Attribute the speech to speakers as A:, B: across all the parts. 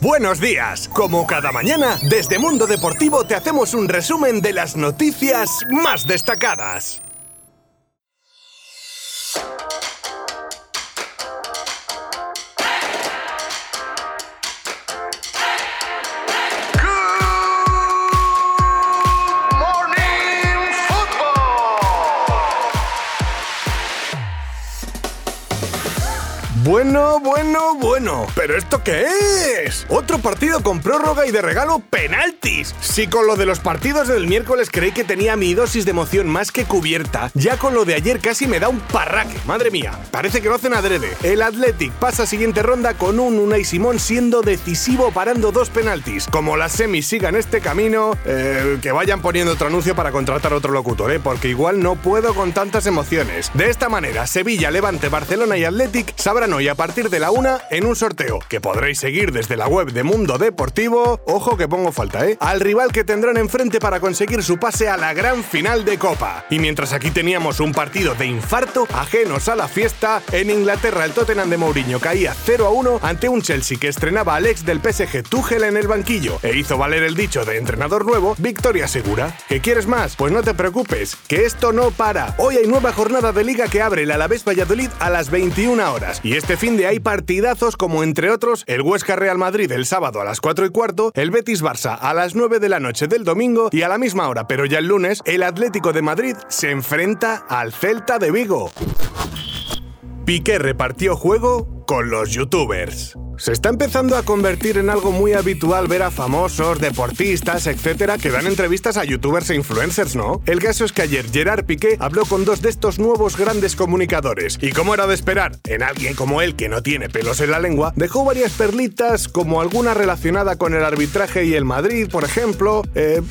A: Buenos días. Como cada mañana, desde Mundo Deportivo te hacemos un resumen de las noticias más destacadas. Bueno, bueno, bueno. ¿Pero esto qué es? Otro partido con prórroga y de regalo penaltis. Si con lo de los partidos del miércoles creí que tenía mi dosis de emoción más que cubierta, ya con lo de ayer casi me da un parraque. Madre mía, parece que lo hacen adrede. El Athletic pasa siguiente ronda con un Unai Simón siendo decisivo parando dos penaltis. Como las semis sigan este camino, eh, que vayan poniendo otro anuncio para contratar otro locutor, ¿eh? porque igual no puedo con tantas emociones. De esta manera, Sevilla, Levante, Barcelona y Athletic sabrán hoy a partir de la una en un sorteo que podréis seguir desde la web de Mundo Deportivo. Ojo que pongo falta, ¿eh? Al rival que tendrán enfrente para conseguir su pase a la gran final de Copa. Y mientras aquí teníamos un partido de infarto, ajenos a la fiesta, en Inglaterra el Tottenham de Mourinho caía 0 a 1 ante un Chelsea que estrenaba al ex del PSG Tuchel en el banquillo e hizo valer el dicho de entrenador nuevo, victoria segura. ¿Qué quieres más? Pues no te preocupes, que esto no para. Hoy hay nueva jornada de liga que abre el Alavés Valladolid a las 21 horas y este fin de hay partidazos como entre otros el Huesca Real Madrid el sábado a las 4 y cuarto, el Betis Barça a las 9 de la noche del domingo y a la misma hora, pero ya el lunes, el Atlético de Madrid se enfrenta al Celta de Vigo. Piqué repartió juego con los youtubers. Se está empezando a convertir en algo muy habitual ver a famosos, deportistas, etcétera, que dan entrevistas a youtubers e influencers, ¿no? El caso es que ayer Gerard Piqué habló con dos de estos nuevos grandes comunicadores. Y como era de esperar, en alguien como él que no tiene pelos en la lengua, dejó varias perlitas, como alguna relacionada con el arbitraje y el Madrid, por ejemplo. Eh,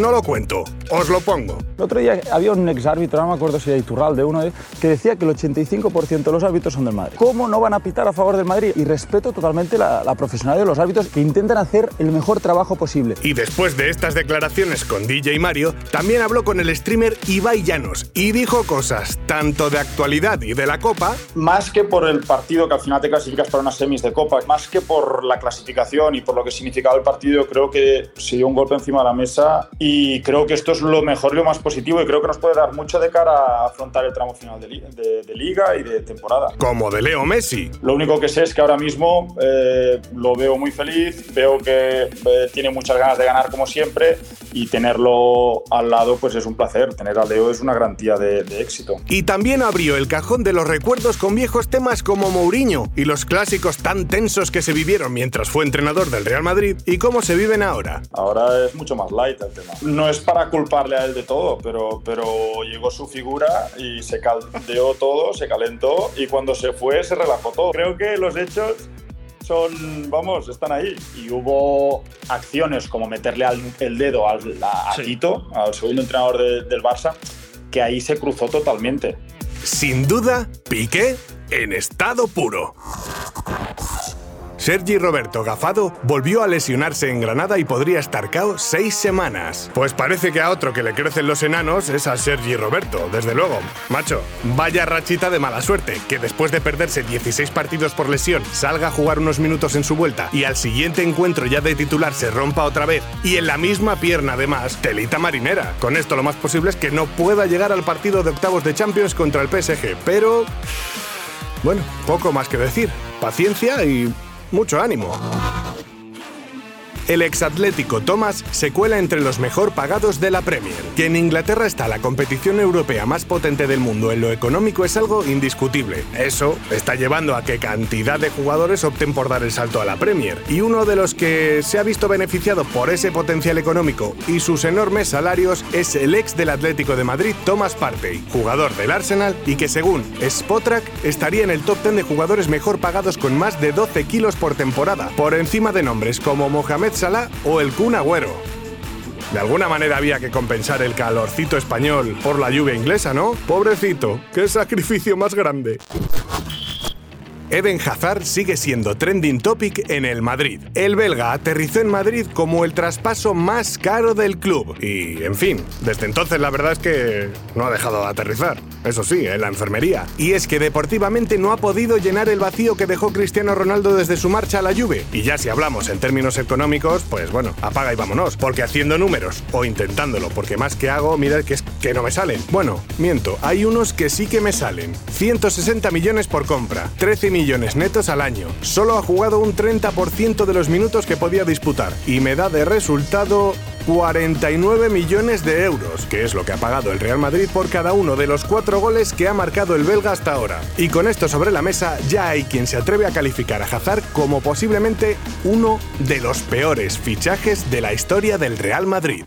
A: no lo cuento, os lo pongo.
B: El otro día había un exárbitro, no me acuerdo si era Iturralde, uno de, que decía que el 85% de los árbitros son del Madrid. ¿Cómo no van a pitar a favor del Madrid? Y respeto totalmente la, la profesionalidad de los árbitros que intentan hacer el mejor trabajo posible.
A: Y después de estas declaraciones con DJ Mario, también habló con el streamer Ibai Llanos y dijo cosas tanto de actualidad y de la Copa.
C: Más que por el partido que al final te clasificas para unas semis de Copa, más que por la clasificación y por lo que significaba el partido, creo que se dio un golpe encima de la mesa y creo que esto es lo mejor y lo más positivo y creo que nos puede dar mucho de cara a afrontar el tramo final de, li de, de liga y de temporada.
A: Como de Leo Messi.
C: Lo único que sé es que ahora mismo eh, lo veo muy feliz, veo que eh, tiene muchas ganas de ganar como siempre y tenerlo al lado pues es un placer, tener a Leo es una garantía de, de éxito.
A: Y también abrió el cajón de los recuerdos con viejos temas como Mourinho y los clásicos tan tensos que se vivieron mientras fue entrenador del Real Madrid y cómo se viven ahora.
C: Ahora es mucho más light el tema. No es para culparle a él de todo, pero, pero llegó su figura y se caldeó todo, se calentó y cuando se fue se relajó todo. Creo que los hechos son, vamos, están ahí. Y hubo acciones como meterle al, el dedo al, a, a
A: Sí.
C: Tito, al segundo entrenador de- del Barça, que ahí se cruzó totalmente.
A: Sin duda, Piqué en estado puro. Sergi Roberto Gafado volvió a lesionarse en Granada y podría estar cao seis semanas. Pues parece que a otro que le crecen los enanos es a Sergi Roberto, desde luego. Macho, vaya rachita de mala suerte, que después de perderse 16 partidos por lesión, salga a jugar unos minutos en su vuelta y al siguiente encuentro ya de titular se rompa otra vez y en la misma pierna además, telita marinera. Con esto lo más posible es que no pueda llegar al partido de octavos de Champions contra el PSG, pero... Bueno, poco más que decir. Paciencia y mucho ánimo. El exatlético Thomas se cuela entre los mejor pagados de la Premier. Que en Inglaterra está la competición europea más potente del mundo en lo económico es algo indiscutible. Eso está llevando a que cantidad de jugadores opten por dar el salto a la Premier. Y uno de los que se ha visto beneficiado por ese potencial económico y sus enormes salarios es el ex del Atlético de Madrid, Thomas Partey, jugador del Arsenal y que según Spotrac estaría en el top 10 de jugadores mejor pagados con más de 12 kilos por temporada, por encima de nombres como Mohamed O el Kun Agüero. De alguna manera había que compensar el calorcito español por la lluvia inglesa, ¿no? Pobrecito, qué sacrificio más grande. Eden Hazard sigue siendo trending topic en el Madrid. El belga aterrizó en Madrid como el traspaso más caro del club. Y, en fin, desde entonces la verdad es que no ha dejado de aterrizar. Eso sí, en la enfermería. Y es que deportivamente no ha podido llenar el vacío que dejó Cristiano Ronaldo desde su marcha a la Juve. Y ya si hablamos en términos económicos, pues bueno, apaga y vámonos. Porque haciendo números, o intentándolo, porque más que hago, mira que es que no me salen. Bueno, miento, hay unos que sí que me salen. 160 millones por compra, 13 millones netos al año. Solo ha jugado un 30% de los minutos que podía disputar. Y me da de resultado 49 millones de euros, que es lo que ha pagado el Real Madrid por cada uno de los cuatro goles que ha marcado el belga hasta ahora. Y con esto sobre la mesa, ya hay quien se atreve a calificar a Hazard como posiblemente uno de los peores fichajes de la historia del Real Madrid.